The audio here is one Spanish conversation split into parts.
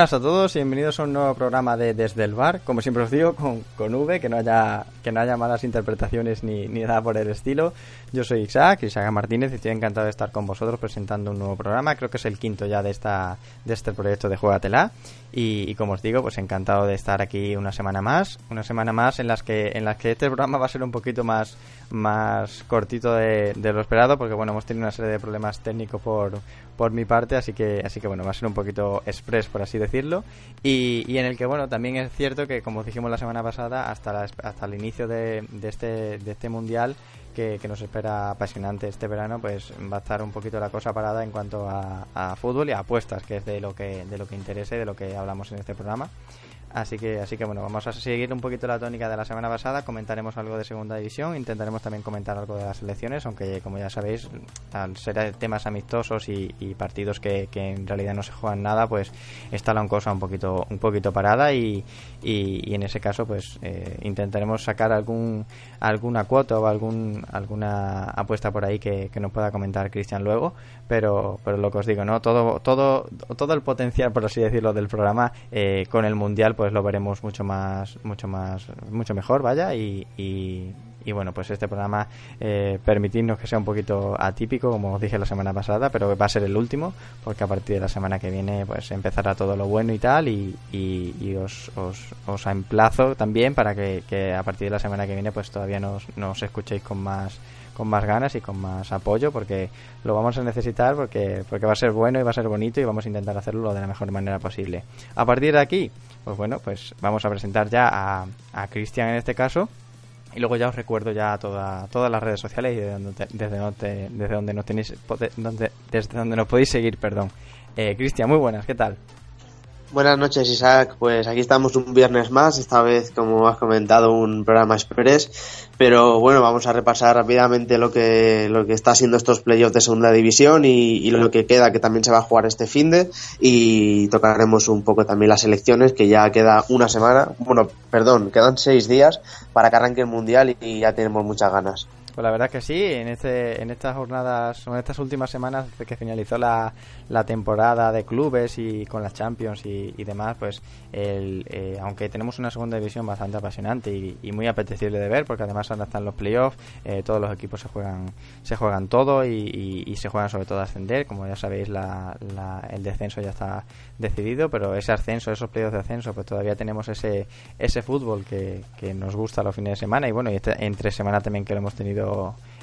Buenas a todos y bienvenidos a un nuevo programa de Desde el Bar. Como siempre os digo, con, con V, que no haya que no haya malas interpretaciones ni, nada por el estilo. Yo soy Isaac, Isaac Martínez, y estoy encantado de estar con vosotros presentando un nuevo programa. Creo que es el quinto ya de esta de este proyecto de Juegatela. Y, y como os digo, pues encantado de estar aquí una semana más. Una semana más en las que en las que este programa va a ser un poquito más, más cortito de, de lo esperado, porque bueno, hemos tenido una serie de problemas técnicos por, por mi parte, así que, así que bueno, va a ser un poquito express, por así decirlo. Y, y en el que, bueno, también es cierto que, como dijimos la semana pasada, hasta, la- hasta el inicio de, de este, de este mundial, que, que nos espera apasionante este verano, pues va a estar un poquito la cosa parada en cuanto a, a fútbol y a apuestas, que es de lo que, de lo que interesa y de lo que hablamos en este programa. Así que, así que bueno, vamos a seguir un poquito la tónica de la semana pasada, comentaremos algo de segunda división, intentaremos también comentar algo de las selecciones, aunque como ya sabéis, al ser temas amistosos y, partidos que, en realidad no se juegan nada, pues está la cosa un poquito, un poquito parada y, y, y en ese caso pues eh, intentaremos sacar algún alguna cuota o algún alguna apuesta por ahí que, que nos pueda comentar Cristian luego, pero, pero lo que os digo, ¿no? Todo, todo, todo el potencial, por así decirlo, del programa eh, con el mundial pues lo veremos mucho más, mucho más, mucho mejor, vaya, y, y, y bueno, pues este programa eh, permitirnos que sea un poquito atípico, como os dije la semana pasada, pero va a ser el último, porque a partir de la semana que viene pues empezará todo lo bueno y tal, y, y, y os, os, os emplazo también para que, que a partir de la semana que viene pues todavía nos, nos escuchéis con más con más ganas y con más apoyo porque lo vamos a necesitar porque porque va a ser bueno y va a ser bonito y vamos a intentar hacerlo de la mejor manera posible. A partir de aquí, pues bueno, pues vamos a presentar ya a, a Cristian en este caso y luego ya os recuerdo ya toda, todas las redes sociales y desde donde, desde donde, desde donde nos tenéis, desde donde nos podéis seguir, perdón. Eh, Cristian, muy buenas, ¿qué tal? Buenas noches, Isaac. Pues aquí estamos un viernes más, esta vez, como has comentado, un programa express. Pero bueno, vamos a repasar rápidamente lo que, lo que está siendo estos playoffs de segunda división y, lo que queda, que también se va a jugar este fin de. Y tocaremos un poco también las elecciones, que ya queda una semana, bueno, perdón, quedan seis días para que arranque el mundial y ya tenemos muchas ganas. Pues la verdad que sí, en este, en estas jornadas, en estas últimas semanas que finalizó la, la temporada de clubes y con las Champions y, y demás, pues el, eh, aunque tenemos una segunda división bastante apasionante y, muy apetecible de ver, porque además ahora están los playoffs, eh, todos los equipos se juegan, se juegan todo y, y- y se juegan sobre todo a ascender, como ya sabéis la, la- el descenso ya está decidido, pero ese ascenso, esos playoffs de ascenso, pues todavía tenemos ese, ese fútbol que, que nos gusta los fines de semana. Y bueno, y este- entre semana también que lo hemos tenido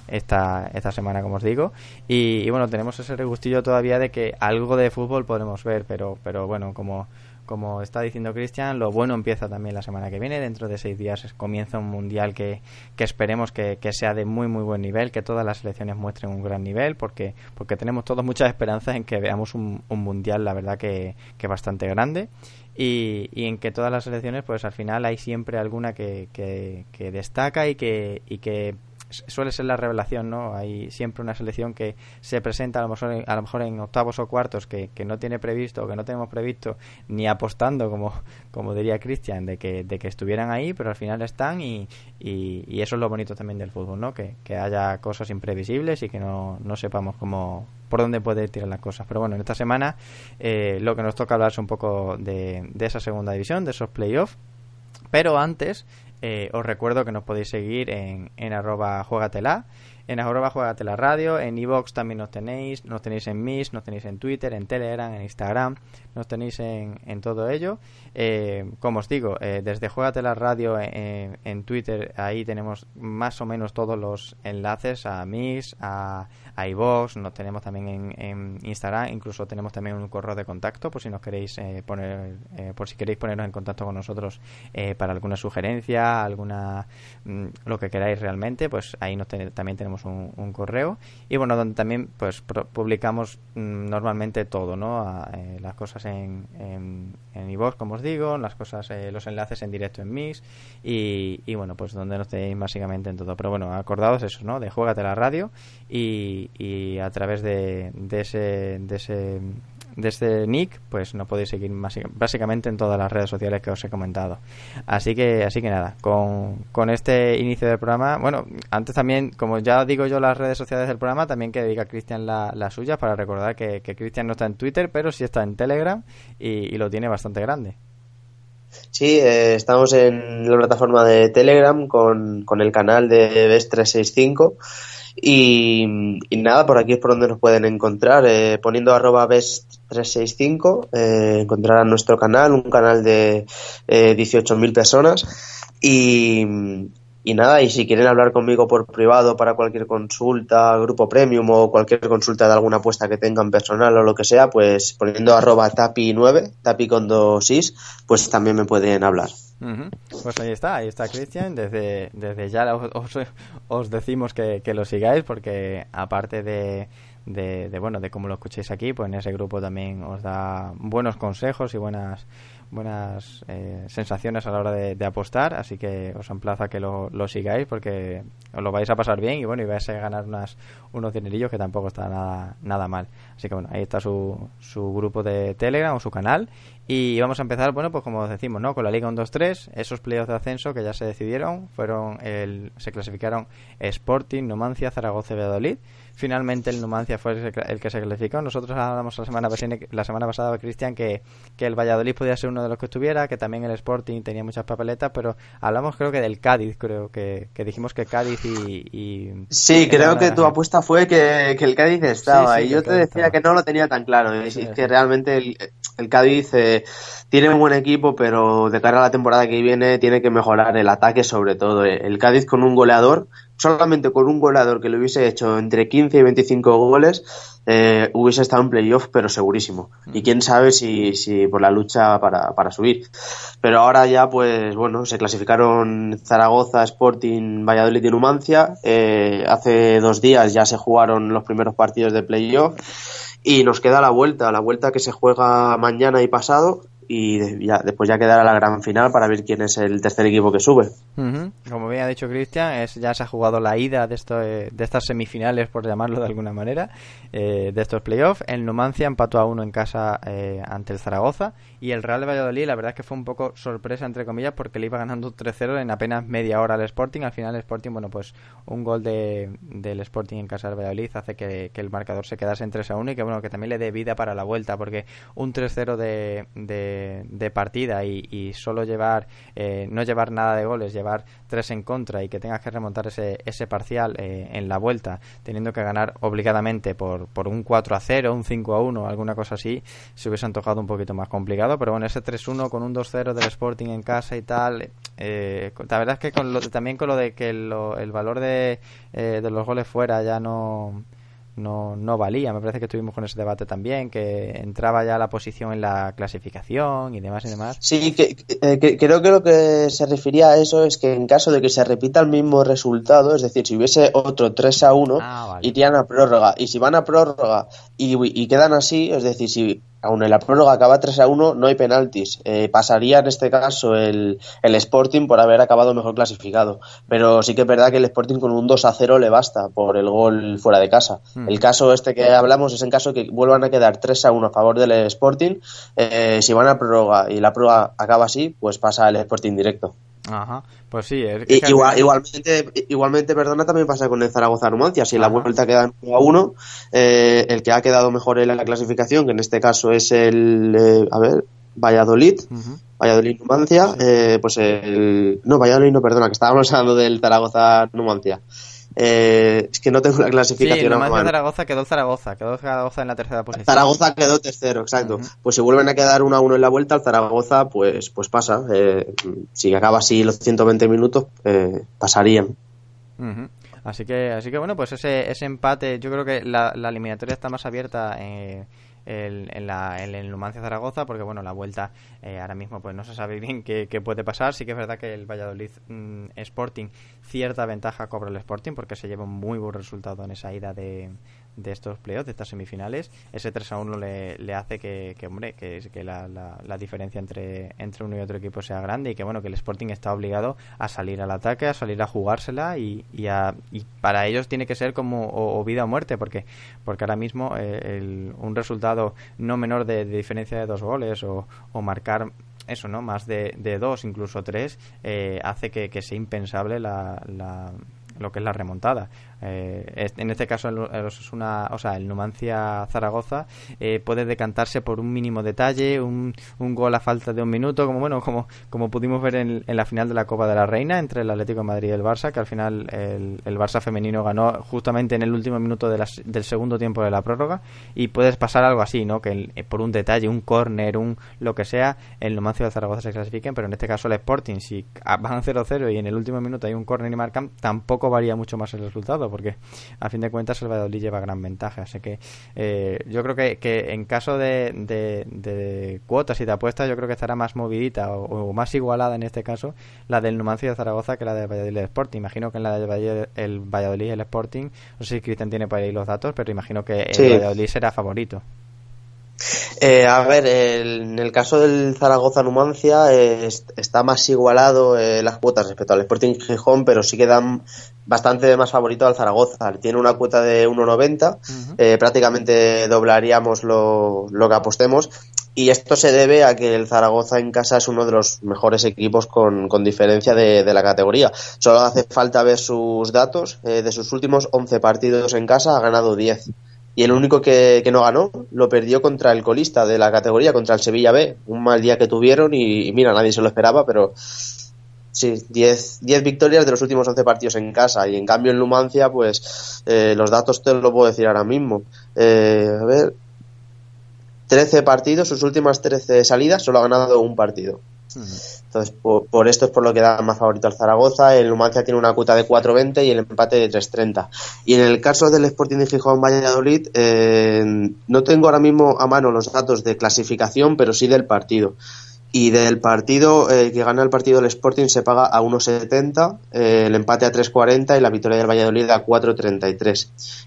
esta, esta semana, como os digo. Y, y bueno, tenemos ese regustillo todavía de que algo de fútbol podremos ver, pero, pero bueno, como, como está diciendo Cristian, lo bueno empieza también la semana que viene. Dentro de seis días comienza un mundial que, que esperemos que, que sea de muy, muy buen nivel, que todas las selecciones muestren un gran nivel, porque, porque tenemos todos muchas esperanzas en que veamos un, un mundial, la verdad, que, que bastante grande. Y, y en que todas las selecciones, pues al final hay siempre alguna que, que, que destaca y que, y que suele ser la revelación, ¿no? Hay siempre una selección que se presenta a lo mejor a lo mejor en octavos o cuartos que, que no tiene previsto o que no tenemos previsto ni apostando, como, como diría Cristian, de que, de que estuvieran ahí, pero al final están y, y, y eso es lo bonito también del fútbol, ¿no? Que, que haya cosas imprevisibles y que no, no sepamos cómo por dónde puede tirar las cosas. Pero bueno, en esta semana eh, lo que nos toca hablar es un poco de, de esa segunda división, de esos playoffs. Pero antes, eh, os recuerdo que nos podéis seguir en, en arroba juegatela en arroba juegate la radio, en iVox también nos tenéis, nos tenéis en Mis, nos tenéis en Twitter, en Telegram, en Instagram, nos tenéis en, en todo ello. Eh, como os digo, eh, desde Juegate la radio en, en Twitter, ahí tenemos más o menos todos los enlaces a Mis, a, a nos tenemos también en, Instagram, incluso tenemos también un correo de contacto por si nos queréis eh, poner, eh, por si queréis ponernos en contacto con nosotros eh, para alguna sugerencia, alguna mm, lo que queráis realmente, pues ahí nos también tenemos un, un, correo y bueno donde también pues publicamos mm, normalmente todo, ¿no? Eh, las cosas en en, en iVox, como os digo, las cosas, los enlaces en directo en Mix y, y bueno pues donde nos tenéis básicamente en todo, pero bueno acordados eso, ¿no? De juégate la radio y y, a través de, de, ese, de ese de este nick pues no podéis seguir básicamente en todas las redes sociales que os he comentado. Así que así que nada con, con este inicio del programa bueno antes también como ya digo yo las redes sociales del programa también que diga Cristian la, la suya para recordar que, Cristian no está en Twitter pero sí está en Telegram y, y lo tiene bastante grande. Sí, eh, estamos en la plataforma de Telegram con, con el canal de BES365 y, nada, por aquí es por donde nos pueden encontrar. Eh, poniendo arroba best365 eh, encontrarán nuestro canal, un canal de eh, 18.000 personas. Y, y nada, y si quieren hablar conmigo por privado para cualquier consulta, grupo premium o cualquier consulta de alguna apuesta que tengan personal o lo que sea, pues poniendo arroba tapi9, tapi con dos is, pues también me pueden hablar. Pues ahí está, ahí está Cristian. Desde, desde ya os, os, os decimos que, que, lo sigáis porque aparte de, de, bueno de cómo lo escuchéis aquí, pues en ese grupo también os da buenos consejos y buenas buenas eh, sensaciones a la hora de, apostar, así que os emplazo a que lo, lo, sigáis porque os lo vais a pasar bien y bueno, y vais a ganar unas, unos dinerillos que tampoco está nada, nada mal. Así que bueno, ahí está su, su grupo de Telegram o su canal y vamos a empezar, bueno, pues como decimos, ¿no? Con la Liga 1-2-3, esos playoffs de ascenso que ya se decidieron, fueron el, se clasificaron Sporting, Numancia, Zaragoza y Valladolid. Finalmente el Numancia fue el que se clasificó. Nosotros hablamos la semana, la semana pasada, Cristian, que, que el Valladolid podía ser uno de los que estuviera, que también el Sporting tenía muchas papeletas, pero hablamos creo que del Cádiz, creo que, que dijimos que Cádiz y... y sí, creo que tu apuesta fue que, que el Cádiz estaba, sí, sí, y yo te decía estaba. que no lo tenía tan claro, y sí, que realmente el, el Cádiz... Eh, tiene un buen equipo, pero de cara a la temporada que viene tiene que mejorar el ataque sobre todo. El Cádiz con un goleador, solamente con un goleador que le hubiese hecho entre 15 y 25 goles, eh, hubiese estado en playoff, pero segurísimo. Y quién sabe si, si por la lucha para, para subir. Pero ahora ya, pues bueno, se clasificaron Zaragoza, Sporting, Valladolid y Numancia. Eh, hace dos días ya se jugaron los primeros partidos de playoff y nos queda la vuelta, la vuelta que se juega mañana y pasado y después ya quedará la gran final para ver quién es el tercer equipo que sube. Uh. Como bien ha dicho Cristian, ya se ha jugado la ida de, esto, de estas semifinales, por llamarlo de alguna manera, eh, de estos playoffs. El Numancia empató a uno en casa eh, ante el Zaragoza y el Real Valladolid, la verdad es que fue un poco sorpresa, entre comillas, porque le iba ganando 3-0 en apenas media hora al Sporting. Al final el Sporting, bueno, pues un gol de, del Sporting en casa del Valladolid hace que, el marcador se quedase en 3-1 y que, bueno, que también le dé vida para la vuelta, porque un 3-0 de, de partida y, solo llevar, eh, no llevar nada de goles, llevar tres en contra y que tengas que remontar ese, ese parcial eh, en la vuelta, teniendo que ganar obligadamente por, por un 4 a 0, un 5 a 1, alguna cosa así, se hubiese antojado un poquito más complicado. Pero bueno, ese 3-1 con un 2-0 del Sporting en casa y tal, eh, la verdad es que con lo, también con lo de que lo, el valor de, eh, de los goles fuera ya no no, no valía. Me parece que estuvimos con ese debate también, que entraba ya la posición en la clasificación y demás y demás. Sí, que, que, que, creo que lo que se refería a eso es que en caso de que se repita el mismo resultado, es decir, si hubiese otro 3 a 1, ah, vale. irían a prórroga. Y si van a prórroga y, y quedan así, es decir, si aún en la prórroga acaba 3 a 1, no hay penaltis. Eh, pasaría en este caso el, el, Sporting por haber acabado mejor clasificado. Pero sí que es verdad que el Sporting con un 2 a 0 le basta por el gol fuera de casa. Mm. El caso este que hablamos es en caso que vuelvan a quedar 3 a 1 a favor del Sporting. Eh, si van a prórroga y la prórroga acaba así, pues pasa el Sporting directo. Ajá, pues sí. Es que igual, igualmente, igualmente, perdona, también pasa con el Zaragoza Numancia. Si Ajá. la vuelta queda 1 a 1, eh, el que ha quedado mejor en la clasificación, que en este caso es el, eh, a ver, Valladolid, uh -huh. Valladolid Numancia, sí. eh, pues el. No, Valladolid no, perdona, que estábamos hablando del Zaragoza Numancia. Eh, es que no tengo la clasificación. Sí, Numancia Zaragoza quedó Zaragoza, quedó Zaragoza en la tercera posición. Zaragoza quedó tercero, exacto. Pues si vuelven a quedar 1 a 1 en la vuelta, el Zaragoza pues, pues pasa. Eh, si acaba así los 120 minutos, eh, pasarían. Así que, así que bueno, pues ese, ese empate, yo creo que la, la eliminatoria está más abierta eh, en, la, en el Numancia Zaragoza, porque bueno, la vuelta eh, ahora mismo pues no se sabe bien qué, puede pasar. Sí que es verdad que el Valladolid mm, Sporting cierta ventaja cobra el Sporting porque se lleva un muy buen resultado en esa ida de, de estos playoffs, de estas semifinales, ese 3 a 1 le, le hace que, que, hombre, que, que la, la, diferencia entre, entre uno y otro equipo sea grande y que, bueno, que el Sporting está obligado a salir al ataque, a salir a jugársela y, y, a, y para ellos tiene que ser como o, vida o muerte, porque, porque ahora mismo eh, el, un resultado no menor de, diferencia de dos goles o, o marcar eso, ¿no? Más de, de dos, incluso tres, eh, hace que, que, sea impensable la, la, lo que es la remontada. Eh, en este caso, el, una, o sea, el Numancia Zaragoza eh, puede decantarse por un mínimo detalle, un, un, gol a falta de un minuto, como bueno, como, como pudimos ver en, la final de la Copa de la Reina entre el Atlético de Madrid y el Barça, que al final el, el Barça femenino ganó justamente en el último minuto de del segundo tiempo de la prórroga y puedes pasar algo así, ¿no? Que eh, por un detalle, un córner, un lo que sea, el Numancia de Zaragoza se clasifiquen, pero en este caso el Sporting, si van 0-0 y en el último minuto hay un córner y marcan, tampoco varía mucho más el resultado porque a fin de cuentas el Valladolid lleva gran ventaja. Así que eh, yo creo que, que en caso de, de, cuotas y de apuestas, yo creo que estará más movidita o, más igualada en este caso la del Numancia de Zaragoza que la del Valladolid Sporting. Imagino que en la del Valladolid, el Valladolid el Sporting, no sé si Cristian tiene por ahí los datos, pero imagino que el Valladolid será favorito. Eh, a ver, en el caso del Zaragoza Numancia eh, está más igualado eh, las cuotas respecto al Sporting Gijón, pero sí que dan bastante más favorito al Zaragoza. Tiene una cuota de 1,90, prácticamente doblaríamos lo, lo, que apostemos. Y esto se debe a que el Zaragoza en casa es uno de los mejores equipos con, con diferencia de, de, la categoría. Solo hace falta ver sus datos. de sus últimos 11 partidos en casa ha ganado 10 y el único que, no ganó lo perdió contra el colista de la categoría, contra el Sevilla B. Un mal día que tuvieron y, mira, nadie se lo esperaba, pero sí, 10 victorias de los últimos 11 partidos en casa. Y en cambio en Lumancia, pues eh, los datos te los puedo decir ahora mismo. Eh, a ver, 13 partidos, sus últimas 13 salidas, solo ha ganado un partido. Entonces, por, esto es por lo que da más favorito al Zaragoza. El Numancia tiene una cuota de 4.20 y el empate de 3.30. Y en el caso del Sporting de Gijón Valladolid, eh, no tengo ahora mismo a mano los datos de clasificación, pero sí del partido y del partido eh, que gana el partido del Sporting se paga a 1,70, eh, el empate a 3,40 y la victoria del Valladolid a 4,33.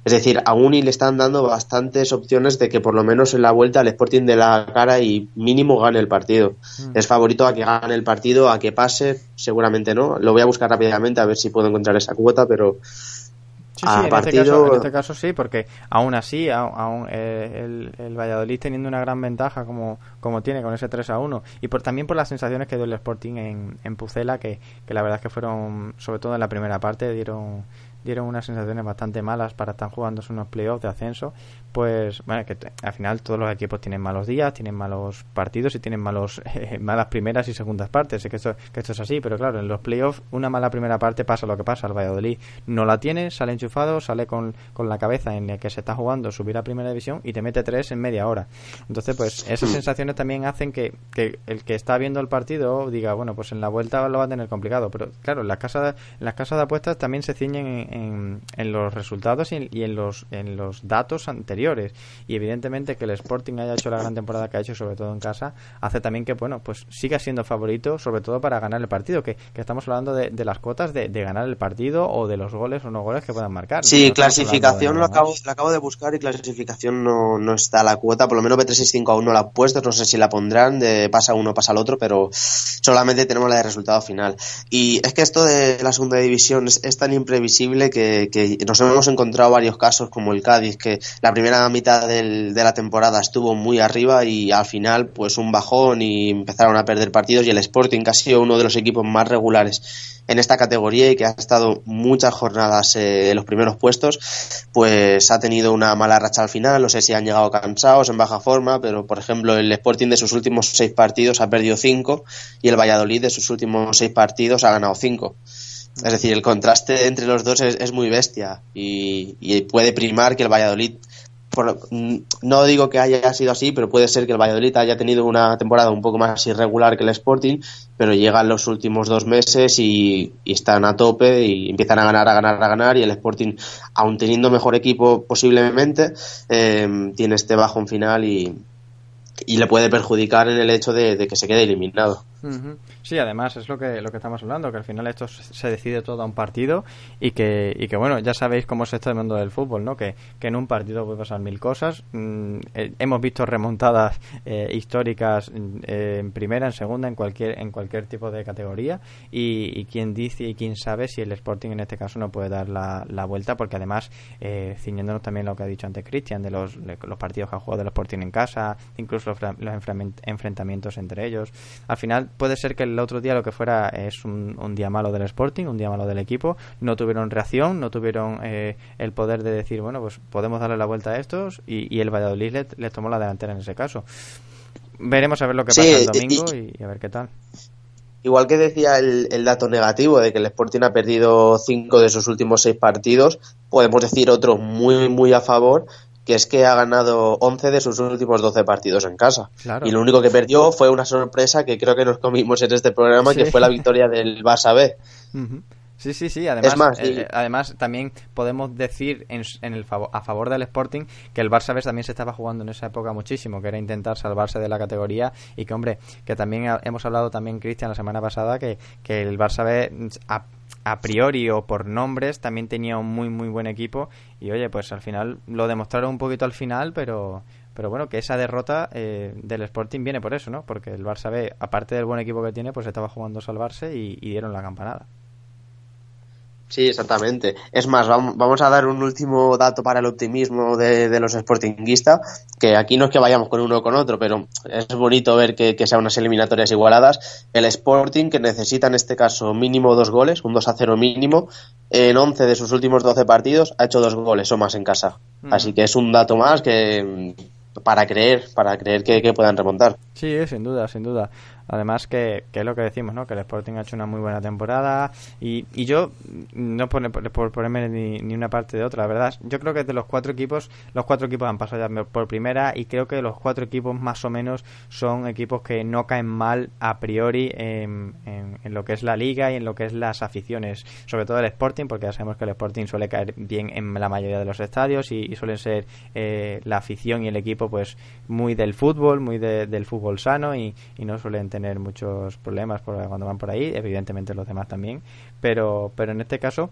Es decir, a Uni le están dando bastantes opciones de que por lo menos en la vuelta el Sporting de la cara y mínimo gane el partido. Mm. Es favorito a que gane el partido, a que pase, seguramente no. Lo voy a buscar rápidamente a ver si puedo encontrar esa cuota, pero Sí, sí, en, este caso, en, este caso, sí, porque aún así, aún, eh, el, Valladolid teniendo una gran ventaja como, como tiene con ese 3 a 1 y por, también por las sensaciones que dio el Sporting en, en Pucela, que, que la verdad es que fueron, sobre todo en la primera parte, dieron dieron unas sensaciones bastante malas para estar jugando unos playoffs de ascenso, pues bueno, que al final todos los equipos tienen malos días, tienen malos partidos y tienen malos eh, malas primeras y segundas partes. Sé que esto, que esto es así, pero claro, en los playoffs una mala primera parte pasa lo que pasa. El Valladolid no la tiene, sale enchufado, sale con, con la cabeza en la que se está jugando subir a primera división y te mete tres en media hora. Entonces, pues esas sensaciones también hacen que, que el que está viendo el partido diga, bueno, pues en la vuelta lo va a tener complicado. Pero claro, en las casas, en las casas de apuestas también se ciñen en en, los resultados y en, los, en los datos anteriores. Y evidentemente que el Sporting haya hecho la gran temporada que ha hecho, sobre todo en casa, hace también que, bueno, pues siga siendo favorito, sobre todo para ganar el partido, que, estamos hablando de, las cuotas de, ganar el partido o de los goles o no goles que puedan marcar. Sí, clasificación lo acabo, lo acabo de buscar y clasificación no, no está la cuota, por lo menos B365 aún no la ha puesto, no sé si la pondrán, de pasa uno, pasa el otro, pero solamente tenemos la de resultado final. Y es que esto de la segunda división es tan imprevisible que, nos hemos encontrado varios casos como el Cádiz, que la primera mitad de la temporada estuvo muy arriba y al final pues un bajón y empezaron a perder partidos y el Sporting, que ha sido uno de los equipos más regulares en esta categoría y que ha estado muchas jornadas eh, en los primeros puestos, pues ha tenido una mala racha al final, no sé si han llegado cansados, en baja forma, pero por ejemplo el Sporting de sus últimos seis partidos ha perdido cinco y el Valladolid de sus últimos seis partidos ha ganado cinco. Es decir, el contraste entre los dos es, muy bestia y, puede primar que el Valladolid no digo que haya sido así, pero puede ser que el Valladolid haya tenido una temporada un poco más irregular que el Sporting, pero llegan los últimos dos meses y, están a tope y empiezan a ganar, a ganar, a ganar y el Sporting, aun teniendo mejor equipo posiblemente, eh, tiene este bajón final y le puede perjudicar en el hecho de que se quede eliminado. Sí, además es lo que, lo que estamos hablando, que al final esto se decide todo a un partido y que, y que bueno, ya sabéis cómo es esto el mundo del fútbol, ¿no? Que, que en un partido puede pasar mil cosas. Mm, eh, hemos visto remontadas eh, históricas eh, en primera, en segunda, en cualquier, en cualquier tipo de categoría y, y quién dice y quién sabe si el Sporting en este caso no puede dar la, la vuelta, porque además, ciñéndonos también lo que ha dicho antes Cristian, de los, los partidos que ha jugado del Sporting en casa, incluso los, los enfrentamientos entre ellos, al final puede ser que el otro día lo que fuera es un, día malo del Sporting, un día malo del equipo, no tuvieron reacción, no tuvieron eh, el poder de decir, bueno, pues podemos darle la vuelta a estos y, el Valladolid les, tomó la delantera en ese caso. Veremos a ver lo que pasa el domingo y, a ver qué tal. Igual que decía el, el, dato negativo de que el Sporting ha perdido cinco de sus últimos seis partidos, podemos decir otro muy, muy a favor, que es que ha ganado 11 de sus últimos 12 partidos en casa. Y lo único que perdió fue una sorpresa que creo que nos comimos en este programa, que fue la victoria del Barça B. Sí, sí, sí. Además, eh, además también podemos decir en, el a favor del Sporting que el Barça B también se estaba jugando en esa época muchísimo, que era intentar salvarse de la categoría y que, hombre, que también hemos hablado también, Cristian, la semana pasada, que, que el Barça B a priori o por nombres también tenía un muy muy buen equipo. Y oye pues al final lo demostraron un poquito al final pero pero bueno que esa derrota eh, del Sporting viene por eso no porque el Barça B aparte del buen equipo que tiene pues estaba jugando a salvarse y dieron la campanada Sí, exactamente. Es más, vamos a dar un último dato para el optimismo de, los sportinguistas, que aquí no es que vayamos con uno o con otro, pero es bonito ver que, que, sean unas eliminatorias igualadas. El Sporting, que necesita en este caso mínimo dos goles, un 2 a 0 mínimo, en 11 de sus últimos 12 partidos ha hecho dos goles o más en casa. Mm. Así que es un dato más que para creer, para creer que, que puedan remontar. Sí, sin duda, sin duda. Además que, que, es lo que decimos, ¿no? Que el Sporting ha hecho una muy buena temporada y, y yo, no por, por ponerme ni, ni, una parte de otra, la verdad, yo creo que de los cuatro equipos, los cuatro equipos han pasado ya por primera y creo que los cuatro equipos más o menos son equipos que no caen mal a priori en, en, lo que es la liga y en lo que es las aficiones, sobre todo el Sporting, porque ya sabemos que el Sporting suele caer bien en la mayoría de los estadios y, suelen ser eh, la afición y el equipo pues muy del fútbol, muy del fútbol sano y, y no suelen tener tener muchos problemas por, cuando van por ahí, evidentemente los demás también, pero, pero en este caso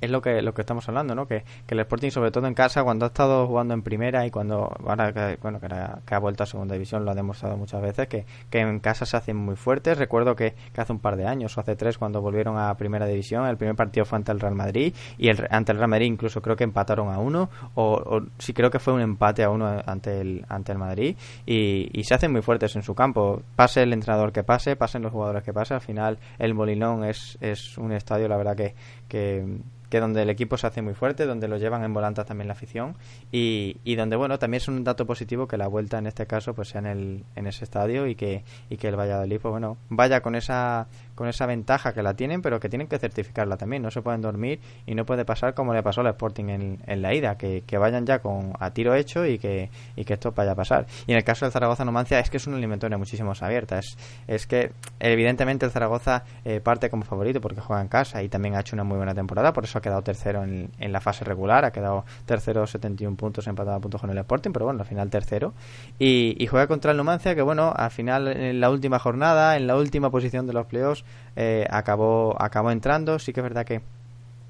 es lo que lo que estamos hablando, ¿no? Que, que, el Sporting, sobre todo en casa, cuando ha estado jugando en primera y cuando ahora que, bueno que, ha vuelto a segunda división, lo ha demostrado muchas veces que, que en casa se hacen muy fuertes. Recuerdo que, hace un par de años o hace tres cuando volvieron a primera división, el primer partido fue ante el Real Madrid y el, ante el Real Madrid incluso creo que empataron a uno o, o sí creo que fue un empate a uno ante el ante el Madrid y, y se hacen muy fuertes en su campo. Pase el entrenador que pase, pasen los jugadores que pase, al final el Molinón es, es un estadio la verdad que, que que donde el equipo se hace muy fuerte, donde lo llevan en volantas también la afición. Y, y donde, bueno, también es un dato positivo que la vuelta en este caso pues sea en, el, en ese estadio y que, y que el Valladolid, pues bueno, vaya con esa con esa ventaja que la tienen, pero que tienen que certificarla también. No se pueden dormir y no puede pasar como le pasó al Sporting en, en la ida, que, que, vayan ya con a tiro hecho y que, y que esto vaya a pasar. Y en el caso del Zaragoza Numancia es que es una eliminatoria muchísimo más abierta. Es, es que evidentemente el Zaragoza eh, parte como favorito porque juega en casa y también ha hecho una muy buena temporada, por eso ha quedado tercero en, en la fase regular, ha quedado tercero 71 puntos empatado a puntos con el Sporting, pero bueno, al final tercero. Y, y juega contra el Numancia, que bueno, al final en la última jornada, en la última posición de los playoffs, eh, acabó, acabó entrando. Sí que es verdad que,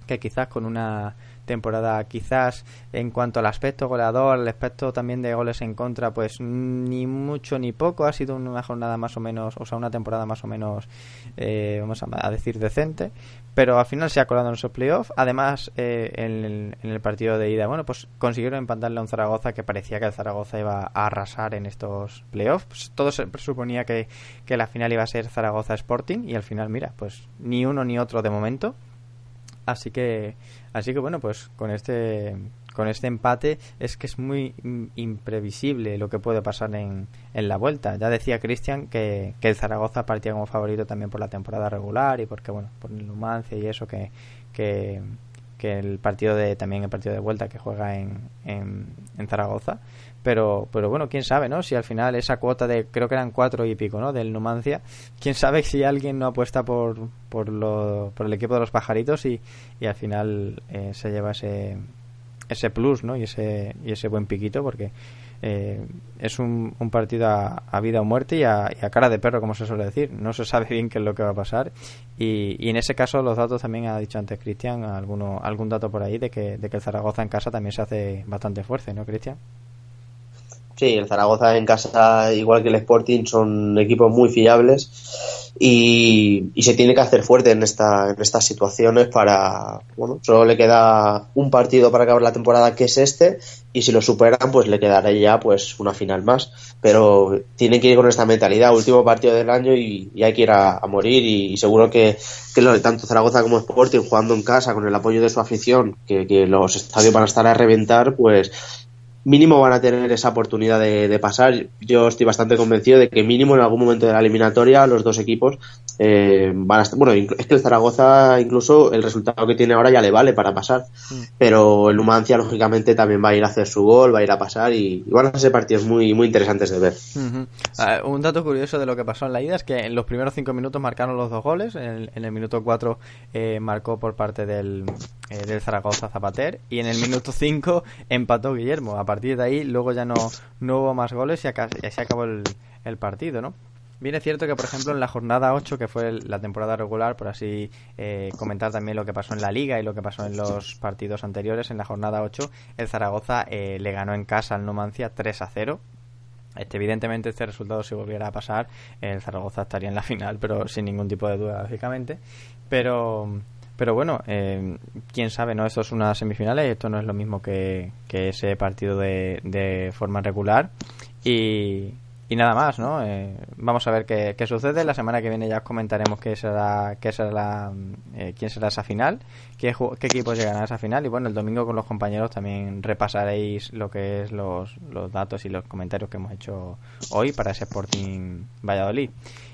que quizás con una temporada quizás en cuanto al aspecto goleador, el aspecto también de goles en contra, pues ni mucho ni poco, ha sido una jornada más o menos, o sea, una temporada más o menos, eh, vamos a, decir, decente, pero al final se ha colado en esos playoffs, además eh, en, el, partido de ida, bueno, pues consiguieron empatarle a un Zaragoza que parecía que el Zaragoza iba a arrasar en estos playoffs, pues todo se suponía que, que la final iba a ser Zaragoza Sporting y al final, mira, pues ni uno ni otro de momento, así que Así que bueno, pues con este con este empate es que es muy imprevisible lo que puede pasar en, en la vuelta. Ya decía Cristian que, que el Zaragoza partía como favorito también por la temporada regular y porque, bueno, por el Numancia y eso que, que, el partido de también el partido de vuelta que juega en, en, en Zaragoza. Pero pero bueno quién sabe no si al final esa cuota de creo que eran cuatro y pico no del Numancia quién sabe si alguien no apuesta por por, lo, por el equipo de los pajaritos y, y al final eh, se lleva ese ese plus no y ese y ese buen piquito porque eh, es un, un partido a, vida o muerte y a, cara de perro como se suele decir. No se sabe bien qué es lo que va a pasar. Y, y en ese caso los datos también ha dicho antes Cristian alguno algún dato por ahí de que de que el Zaragoza en casa también se hace bastante fuerte no Cristian Sí, el Zaragoza en casa, igual que el Sporting, son equipos muy fiables y, se tiene que hacer fuerte en, esta, en estas situaciones para, bueno, solo le queda un partido para acabar la temporada que es este y si lo superan pues le quedará ya pues una final más, pero tiene que ir con esta mentalidad, último partido del año y, hay que ir a, morir y, seguro que, que tanto Zaragoza como Sporting jugando en casa con el apoyo de su afición, que, que los estadios van a estar a reventar, pues mínimo van a tener esa oportunidad de, pasar. Yo estoy bastante convencido de que mínimo en algún momento de la eliminatoria los dos equipos eh, van a estar. Bueno, es que el Zaragoza incluso el resultado que tiene ahora ya le vale para pasar, mm. pero el Numancia lógicamente también va a ir a hacer su gol, va a ir a pasar y, van a ser partidos muy muy interesantes de ver. Ah, un dato curioso de lo que pasó en la ida es que en los primeros cinco minutos marcaron los dos goles. En el, minuto cuatro eh, marcó por parte del, eh, del Zaragoza Zapater y en el minuto cinco empató Guillermo a partir de ahí luego ya no, no hubo más goles y, acá, se acabó el, el partido, ¿no? Bien es cierto que, por ejemplo, en la jornada 8, que fue la temporada regular, por así eh, comentar también lo que pasó en la liga y lo que pasó en los partidos anteriores, en la jornada 8, el Zaragoza eh, le ganó en casa al Numancia 3 a 0. Este, evidentemente, este resultado, si volviera a pasar, el Zaragoza estaría en la final, pero sin ningún tipo de duda, lógicamente. Pero pero bueno, eh, quién sabe, ¿no? Esto es una semifinal y esto no es lo mismo que, que ese partido de, de forma regular. Y, y nada más, ¿no? Eh, vamos a ver qué, qué, sucede. La semana que viene ya os comentaremos qué será, qué será la, eh, quién será esa final, qué, qué equipos llegarán a esa final. Y bueno, el domingo con los compañeros también repasaréis lo que es los, los datos y los comentarios que hemos hecho hoy para ese Sporting Valladolid.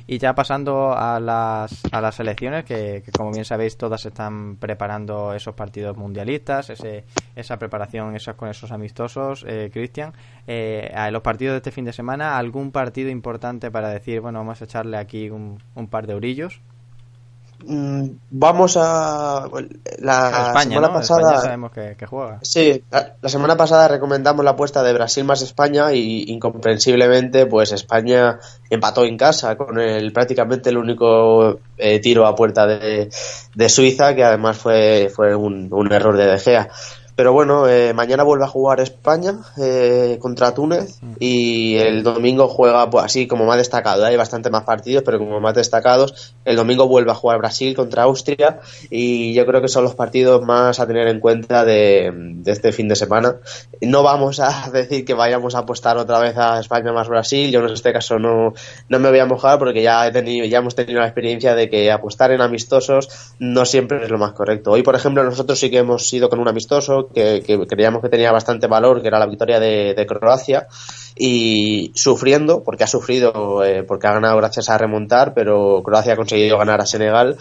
Y ya pasando a las, a las elecciones, que, como bien sabéis, todas están preparando esos partidos mundialistas, ese, esa preparación con esos amistosos, eh, Cristian. Eh, a los partidos de este fin de semana, ¿algún partido importante para decir, bueno, vamos a echarle aquí un, un par de orillos? Mm, vamos a la semana pasada sabemos que, juega. Sí la, semana pasada recomendamos la apuesta de Brasil más España y incomprensiblemente pues España empató en casa con el prácticamente el único eh, tiro a puerta de, de, Suiza que además fue fue un, un error de De Gea pero bueno, eh, mañana vuelve a jugar España eh, contra Túnez y el domingo juega, pues así como más destacado, hay bastante más partidos, pero como más destacados, el domingo vuelve a jugar Brasil contra Austria y yo creo que son los partidos más a tener en cuenta de, este fin de semana. No vamos a decir que vayamos a apostar otra vez a España más Brasil, yo en este caso no, no me voy a mojar porque ya, he tenido, ya hemos tenido la experiencia de que apostar en amistosos no siempre es lo más correcto. Hoy, por ejemplo, nosotros sí que hemos ido con un amistoso que, creíamos que tenía bastante valor, que era la victoria de Croacia y sufriendo, porque ha sufrido, eh, porque ha ganado gracias a remontar, pero Croacia ha conseguido ganar a Senegal.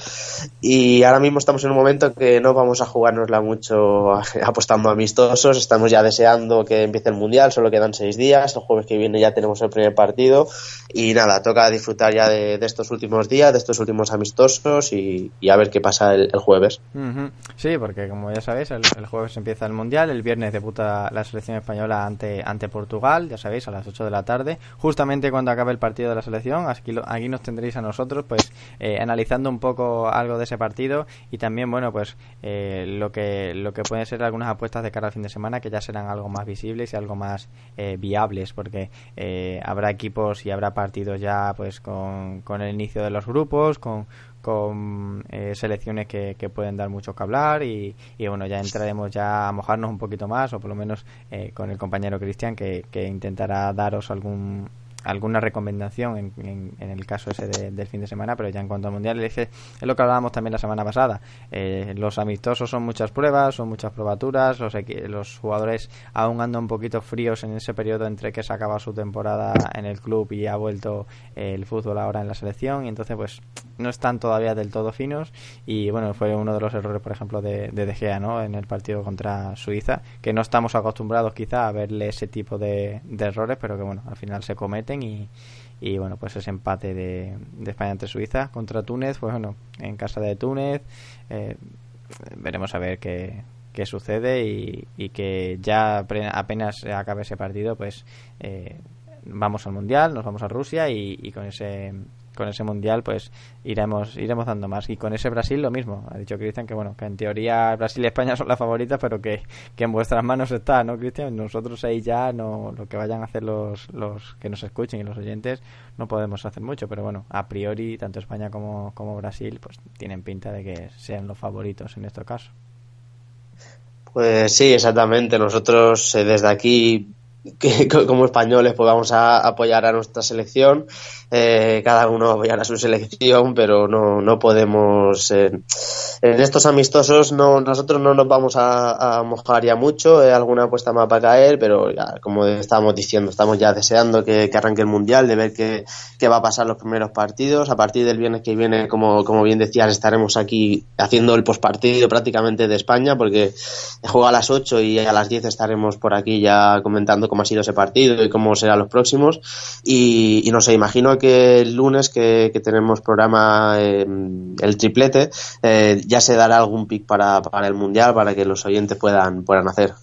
Y ahora mismo estamos en un momento que no vamos a jugárnosla mucho apostando amistosos, estamos ya deseando que empiece el Mundial, solo quedan seis días, el jueves que viene ya tenemos el primer partido. Y nada, toca disfrutar ya de, estos últimos días, de estos últimos amistosos y, a ver qué pasa el, jueves. Sí, porque como ya sabéis, el, el, jueves empieza el Mundial, el viernes debuta la selección española ante, ante Portugal, ya sabéis, a las 8 de la tarde, justamente cuando acabe el partido de la selección. Aquí, aquí nos tendréis a nosotros, pues, eh, analizando un poco algo de ese partido y también, bueno, pues, eh, lo que lo que pueden ser algunas apuestas de cara al fin de semana que ya serán algo más visibles y algo más eh, viables, porque habrá equipos y habrá partidos ya, pues, con, con el inicio de los grupos, con con eh, selecciones que, que, pueden dar mucho que hablar y, y, bueno ya entraremos ya a mojarnos un poquito más o por lo menos eh, con el compañero Cristian que, que, intentará daros algún alguna recomendación en, en, el caso ese del fin de semana, pero ya en cuanto al mundial es, es lo que hablábamos también la semana pasada. Eh, los amistosos son muchas pruebas, son muchas probaturas, los, los jugadores aún andan un poquito fríos en ese periodo entre que se acaba su temporada en el club y ha vuelto el fútbol ahora en la selección y entonces pues no están todavía del todo finos y bueno fue uno de los errores por ejemplo de, de, Gea ¿no? en el partido contra Suiza que no estamos acostumbrados quizá a verle ese tipo de, de errores pero que bueno al final se cometen y, y bueno pues ese empate de, España ante Suiza contra Túnez pues bueno en casa de Túnez eh, veremos a ver qué, qué sucede y, y, que ya apenas acabe ese partido pues eh, vamos al mundial nos vamos a Rusia y con ese con ese mundial pues iremos iremos dando más. Y con ese Brasil lo mismo. Ha dicho Cristian que bueno que en teoría Brasil y España son las favoritas pero que, que en vuestras manos está no Cristian nosotros ahí ya no lo que vayan a hacer los los que nos escuchen y los oyentes no podemos hacer mucho. Pero bueno a priori tanto España como como Brasil pues tienen pinta de que sean los favoritos en este caso. Pues sí exactamente. Nosotros eh, desde aquí que como españoles pues vamos a apoyar a nuestra selección eh, cada uno apoyará su selección pero no, no podemos eh, en estos amistosos no nosotros no nos vamos a, a mojar ya mucho eh, alguna apuesta más para caer pero ya como estábamos diciendo estamos ya deseando que, que arranque el mundial de ver qué, qué, va a pasar los primeros partidos a partir del viernes que viene como, como bien decías estaremos aquí haciendo el postpartido prácticamente de España porque juega a las 8 y a las 10 estaremos por aquí ya comentando cómo ha sido ese partido y cómo serán los próximos. Y, y no sé, imagino que el lunes que, que tenemos programa eh, el triplete, eh, ya se dará algún pick para, para el mundial para que los oyentes puedan, puedan hacer.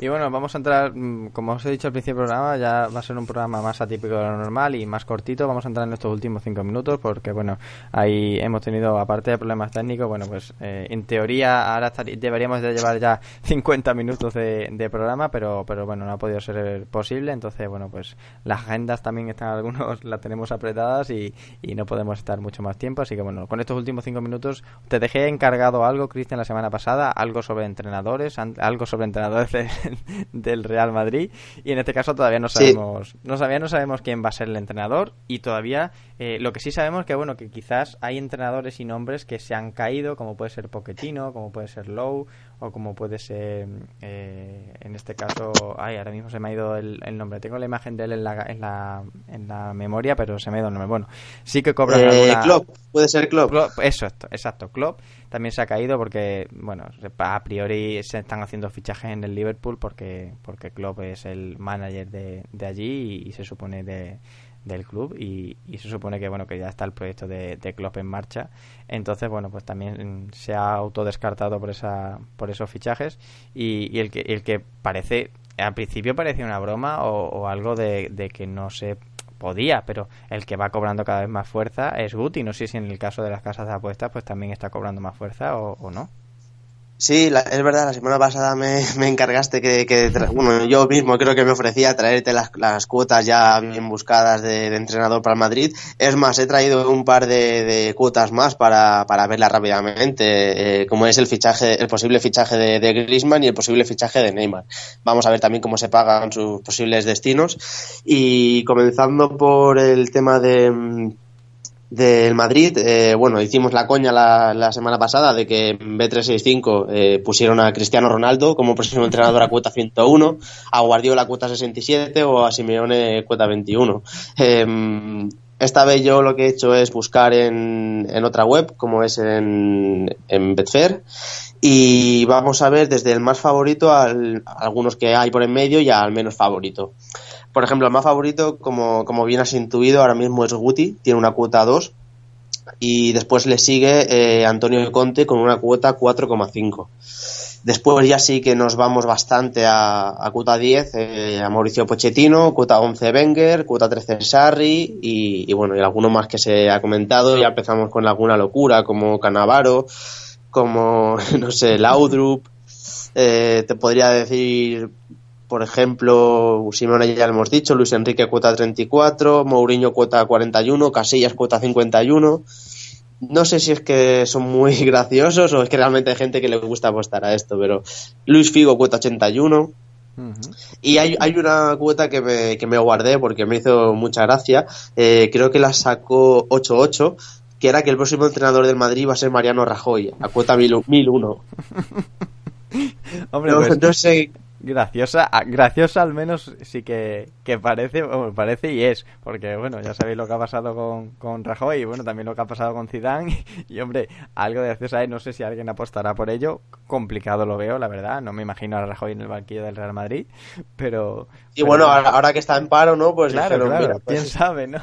Y bueno, vamos a entrar, mm, como os he dicho al principio del programa, ya va a ser un programa más atípico de lo normal y más cortito. Vamos a entrar en estos últimos cinco minutos porque, bueno, ahí hemos tenido, aparte de problemas técnicos, bueno, pues eh, en teoría ahora deberíamos de llevar ya 50 minutos de, de, programa, pero, pero bueno, no ha podido ser posible. Entonces, bueno, pues las agendas también están, algunos las tenemos apretadas y, y no podemos estar mucho más tiempo. Así que, bueno, con estos últimos cinco minutos te dejé encargado algo, Cristian, la semana pasada, algo sobre entrenadores, algo sobre entrenadores de, del Real Madrid y en este caso todavía no sabemos sí. no todavía no sabemos quién va a ser el entrenador y todavía eh, lo que sí sabemos que bueno que quizás hay entrenadores y nombres que se han caído como puede ser Pochettino como puede ser Lowe o como puede ser eh, en este caso ay ahora mismo se me ha ido el, el, nombre. Tengo la imagen de él en la, en la en la memoria pero se me ha ido el nombre. Bueno sí que cobran eh, alguna... Klopp puede ser Klopp, Klopp eso exacto Klopp. También se ha caído porque bueno a priori se están haciendo fichajes en el Liverpool porque porque Klopp es el manager de, de allí y, y, se supone de, del club y, y, se supone que bueno que ya está el proyecto de, de Klopp en marcha entonces bueno pues también se ha autodescartado por esa por esos fichajes y, y el que el que parece al principio parecía una broma o, o algo de, de que no se podía, pero el que va cobrando cada vez más fuerza es Guti. No sé si en el caso de las casas de apuestas pues también está cobrando más fuerza o, o no. Sí, la, es verdad, la semana pasada me, encargaste que, bueno, yo mismo creo que me ofrecía traerte las, cuotas ya bien buscadas de, de, entrenador para Madrid. Es más, he traído un par de, de cuotas más para, para verlas rápidamente, eh, como es el fichaje, el posible fichaje de, de y el posible fichaje de Neymar. Vamos a ver también cómo se pagan sus posibles destinos. Y comenzando por el tema de del Madrid, eh, bueno, hicimos la coña la, semana pasada de que en B365 eh, pusieron a Cristiano Ronaldo como próximo entrenador a cuota 101, a Guardiola cuota 67 o a Simeone cuota 21. Eh, esta vez yo lo que he hecho es buscar en, en otra web, como es en, en Betfair, y vamos a ver desde el más favorito al, a algunos que hay por en medio y al menos favorito por ejemplo, el más favorito, como, como bien has intuido, ahora mismo es Guti, tiene una cuota 2. Y después le sigue eh, Antonio Conte con una cuota 4,5. Después ya sí que nos vamos bastante a, cuota 10, eh, a Mauricio Pochettino, cuota 11 Wenger, cuota 13 Sarri y, y, bueno, y alguno más que se ha comentado. Ya empezamos con alguna locura como Canavaro, como, no sé, Laudrup. Eh, te podría decir por ejemplo, Simone ya lo hemos dicho, Luis Enrique cuota 34, Mourinho cuota 41, Casillas cuota 51. No sé si es que son muy graciosos o es que realmente hay gente que le gusta apostar a esto, pero Luis Figo cuota 81, Y hay, hay una cuota que me, que me guardé porque me hizo mucha gracia. Eh, creo que la sacó 8-8, que era que el próximo entrenador del Madrid va a ser Mariano Rajoy, a cuota 1001. Hombre, pues, no sé graciosa, graciosa al menos sí que, parece, parece y es, porque bueno, ya sabéis lo que ha pasado con, con Rajoy y bueno, también lo que ha pasado con Zidane y, hombre, algo de graciosa es, no sé si alguien apostará por ello, complicado lo veo, la verdad, no me imagino a Rajoy en el banquillo del Real Madrid, pero... Y bueno, ahora, que está en paro, ¿no? Pues claro, claro, quién pues sabe, ¿no?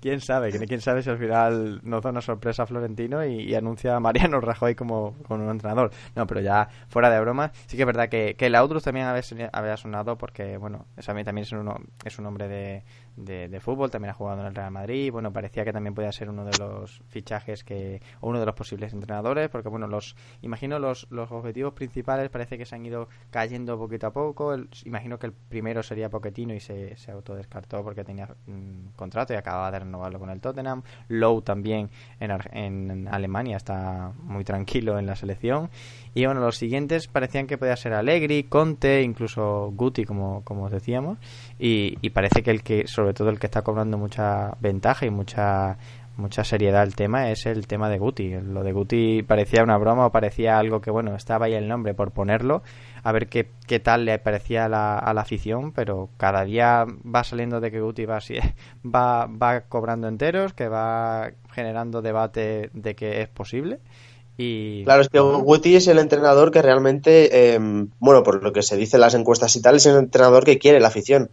Quién sabe, quién sabe si al final nos da una sorpresa a Florentino y, anuncia a Mariano Rajoy como, como, un entrenador. No, pero ya fuera de broma, sí que es verdad que, que el Autrus también había, sonado porque, bueno, también es un, es un hombre de, de, fútbol, también ha jugado en el Real Madrid, bueno, parecía que también podía ser uno de los fichajes que, o uno de los posibles entrenadores, porque bueno, los, imagino los, los objetivos principales parece que se han ido cayendo poquito a poco, imagino que el primero sería Poquetino y se, se autodescartó porque tenía un contrato y acababa de renovarlo con el Tottenham, Lowe también en, en Alemania está muy tranquilo en la selección, y bueno, los siguientes parecían que podía ser Allegri, Conte, incluso Guti, como, como os decíamos, y, y parece que el que, sobre todo el que está cobrando mucha ventaja y mucha mucha seriedad el tema es el tema de Guti. Lo de Guti parecía una broma o parecía algo que, bueno, estaba ahí el nombre por ponerlo, a ver qué, qué tal le parecía a la, a la afición, pero cada día va saliendo de que Guti va, va, va cobrando enteros, que va generando debate de que es posible Claro, es que Guti es el entrenador que realmente, em, bueno, por lo que se dice en las encuestas y tal, es el entrenador que quiere la afición.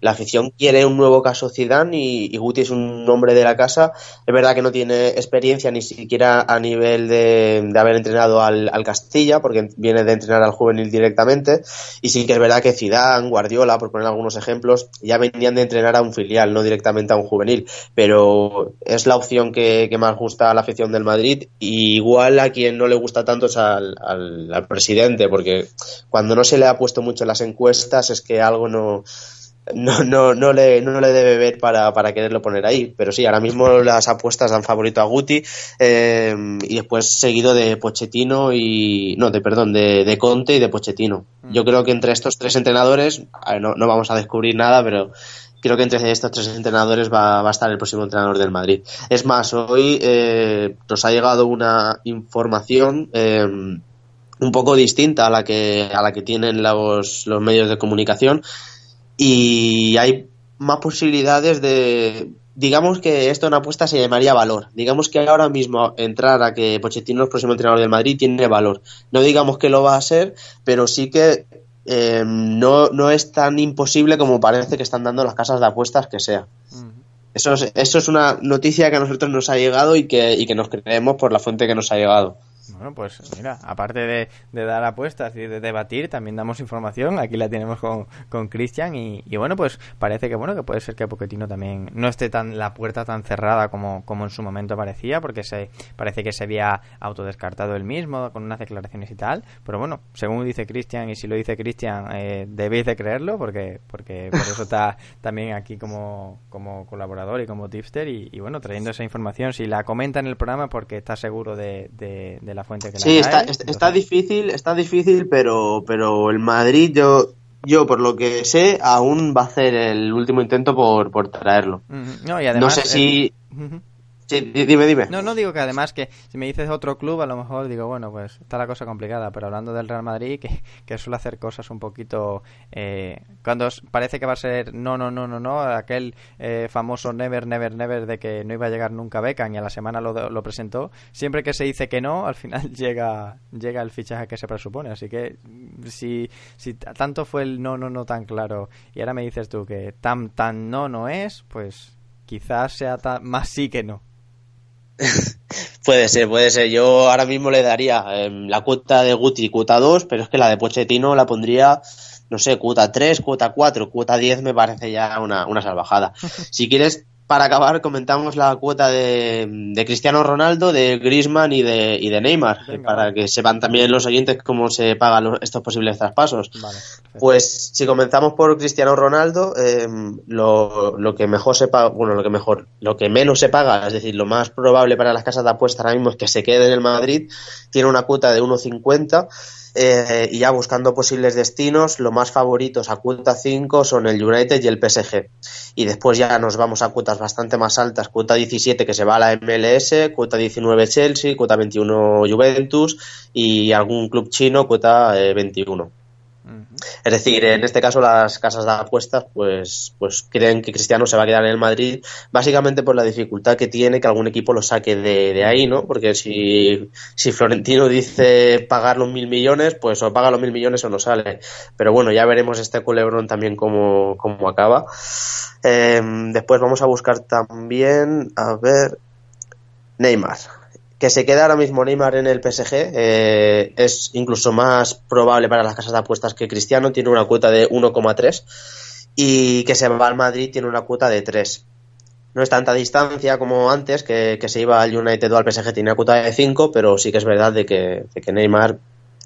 La afición quiere un nuevo caso Zidane y, Guti es un hombre de la casa. Es verdad que no tiene experiencia ni siquiera a nivel de, haber entrenado al, Castilla, porque viene de entrenar al juvenil directamente. Y sí que es verdad que Zidane, Guardiola, por poner algunos ejemplos, ya venían de entrenar a un filial, no directamente a un juvenil. Pero es la opción que, que más gusta a la afición del Madrid. Y igual a quien no le gusta tanto es al, al, presidente, porque cuando no se le ha puesto mucho en las encuestas es que algo no, no, no, no, le, no le debe ver para, para quererlo poner ahí. Pero sí, ahora mismo las apuestas dan favorito a Guti eh, y después seguido de Pochettino y. No, de perdón, de, de Conte y de Pochettino. Mm. Yo creo que entre estos tres entrenadores, no, no vamos a descubrir nada, pero creo que entre estos tres entrenadores va, a estar el próximo entrenador del Madrid. Es más, hoy eh, nos ha llegado una información eh, un poco distinta a la que, a la que tienen los, los medios de comunicación y hay más posibilidades de digamos que esto una apuesta se llamaría valor. Digamos que ahora mismo entrar a que Pochettino es el próximo entrenador del Madrid tiene valor. No digamos que lo va a ser, pero sí que eh, no, no es tan imposible como parece que están dando las casas de apuestas que sea. Eso es, eso es una noticia que a nosotros nos ha llegado y que, y que nos creemos por la fuente que nos ha llegado. Bueno, pues mira, aparte de, dar apuestas y de debatir, también damos información. Aquí la tenemos con Cristian y, bueno, pues parece que bueno que puede ser que Poquetino también no esté tan la puerta tan cerrada como, como en su momento parecía, porque se parece que se había autodescartado él mismo con unas declaraciones y tal. Pero bueno, según dice Cristian y si lo dice Cristian, eh, debéis de creerlo porque porque por eso está también aquí como, como colaborador y como tipster y, bueno trayendo esa información. Si la comenta en el programa porque está seguro de, de la fuente que sí, está, está, difícil, está difícil, pero, pero el Madrid, yo, yo por lo que sé, aún va a hacer el último intento por, por traerlo. No, y además, no sé si... Sí, dime, dime. No, no digo que además que si me dices otro club, a lo mejor digo, bueno, pues está la cosa complicada, pero hablando del Real Madrid, que, que suele hacer cosas un poquito. Eh, cuando parece que va a ser no, no, no, no, no, aquel eh, famoso never, never, never de que no iba a llegar nunca Beckham y a la semana lo, lo presentó, siempre que se dice que no, al final llega, llega el fichaje que se presupone. Así que si, si tanto fue el no, no, no tan claro y ahora me dices tú que tan, tan no, no es, pues quizás sea más sí que no. puede ser, puede ser. Yo ahora mismo le daría em, la cuota de Guti cuota 2, pero es que la de Pochettino la pondría, no sé, cuota 3, cuota 4, cuota 10 me parece ya una, una salvajada. Si quieres, para acabar, comentamos la cuota de, Cristiano Ronaldo, de Griezmann y de, y de Neymar, para que sepan también los oyentes cómo se pagan estos posibles traspasos. pues si comenzamos por Cristiano Ronaldo, em, lo, lo, que mejor se paga, bueno, lo que mejor, lo que menos se paga, es decir, lo más probable para las casas de apuesta ahora mismo es que se quede en el Madrid, tiene una cuota de 1.50 Eh, y ya buscando posibles destinos, lo más favoritos a cuota 5 son el United y el PSG. Y después ya nos vamos a cuotas bastante más altas, cuota 17 que se va a la MLS, cuota 19 Chelsea, cuota 21 Juventus y algún club chino, cuota 21. Es decir, en este caso las casas de apuestas pues, pues creen que Cristiano se va a quedar en el Madrid básicamente por la dificultad que tiene que algún equipo lo saque de, ahí, ¿no? Porque si, si Florentino dice pagar los mil millones, pues o paga los mil millones o no sale. Pero bueno, ya veremos este culebrón también cómo, cómo acaba. Em, después vamos a buscar también, a ver, Neymar que se quede ahora mismo Neymar en el PSG eh, es incluso más probable para las casas de apuestas que Cristiano, tiene una cuota de 1,3 y que se va al Madrid tiene una cuota de 3. No es tanta distancia como antes, que, se iba al United o al PSG tiene una cuota de 5, pero sí que es verdad de que, que Neymar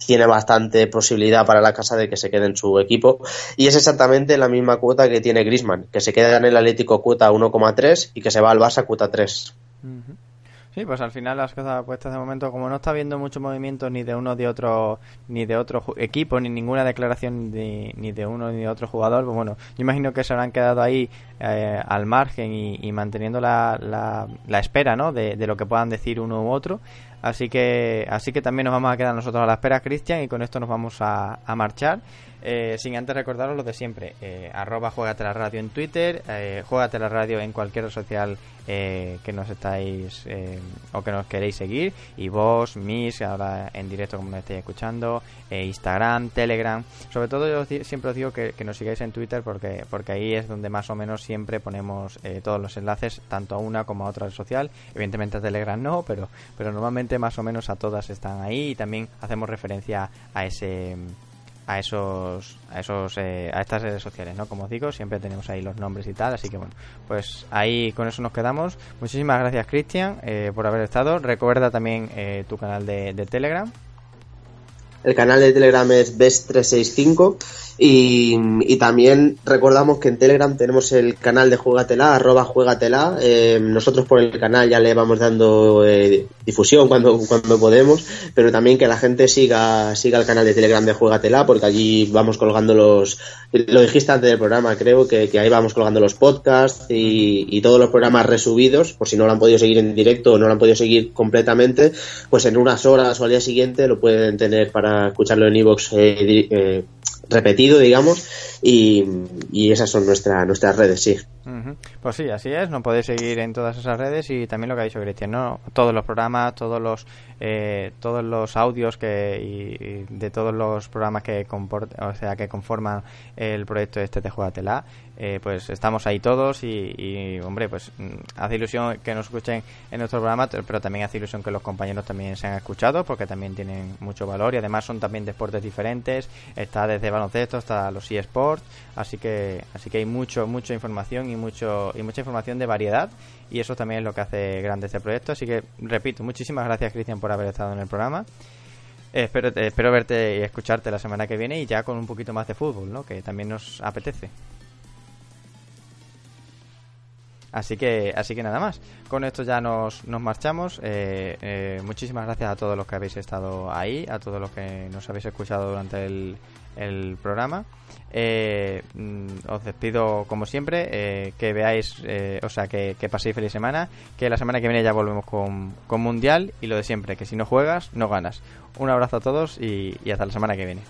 tiene bastante posibilidad para la casa de que se quede en su equipo y es exactamente la misma cuota que tiene Grisman, que se queda en el Atlético cuota 1,3 y que se va al Barça cuota 3. Sí, pues al final las cosas puestas de momento, como no está habiendo mucho movimiento ni de uno de otro, ni de otro equipo, ni ninguna declaración ni de uno ni de otro jugador, pues bueno, yo imagino que se habrán quedado ahí eh, al margen y, manteniendo la, la, espera, ¿no? De, de, lo que puedan decir uno u otro. Así que, así que también nos vamos a quedar nosotros a la espera, Cristian, y con esto nos vamos a, a marchar. Eh, sin antes recordaros lo de siempre, eh, arroba la Radio en Twitter, eh, la Radio en cualquier red social eh, que nos estáis eh, o que nos queréis seguir, y vos, mis, ahora en directo como me estáis escuchando, Instagram, Telegram, sobre todo yo siempre os digo que, nos sigáis en Twitter porque, porque ahí es donde más o menos siempre ponemos todos los enlaces, tanto a una como a otra red social, evidentemente a Telegram no, pero, pero normalmente más o menos a todas están ahí y también hacemos referencia a ese a esos a esos eh, a estas redes sociales no como os digo siempre tenemos ahí los nombres y tal así que bueno pues ahí con eso nos quedamos. Muchísimas gracias Cristian eh, por haber estado. Recuerda también eh, tu canal de, de Telegram el canal de Telegram es Best365 y, también recordamos que en Telegram tenemos el canal de Juegatela, arroba Juegatela. Eh, nosotros por el canal ya le vamos dando eh, difusión cuando, cuando podemos, pero también que la gente siga, siga el canal de Telegram de Juegatela, porque allí vamos colgando los, lo dijiste antes del programa, creo que, ahí vamos colgando los podcasts y, todos los programas resubidos, por si no lo han podido seguir en directo o no lo han podido seguir completamente, pues en unas horas o al día siguiente lo pueden tener para escucharlo en iVoox eh, repetido, digamos, y, esas son nuestra, nuestras redes, sí. Pues sí, así es, nos podéis seguir en todas esas redes y también lo que ha dicho Cristian, ¿no? Todos los programas, todos los eh, todos los audios que y, de todos los programas que o sea, que conforman el proyecto este de Jugatela, eh, pues estamos ahí todos y, hombre, pues mm, hace ilusión que nos escuchen en nuestro programa, pero también hace ilusión que los compañeros también se han escuchado porque también tienen mucho valor y además son también deportes diferentes, está desde baloncesto hasta los eSports, así que así que hay mucho mucha información y mucho y mucha información de variedad y eso también es lo que hace grande este proyecto, así que repito, muchísimas gracias Cristian por haber estado en el programa. espero, espero verte y escucharte la semana que viene y ya con un poquito más de fútbol, ¿no? Que también nos apetece. Así que, así que nada más. Con esto ya nos, nos marchamos. Eh, eh, muchísimas gracias a todos los que habéis estado ahí, a todos los que nos habéis escuchado durante el, el programa. Eh, mm, os despido como siempre, que veáis, o sea, que, que, paséis feliz semana, que la semana que viene ya volvemos con, con Mundial y lo de siempre, que si no juegas, no ganas. Un abrazo a todos y hasta la semana que viene.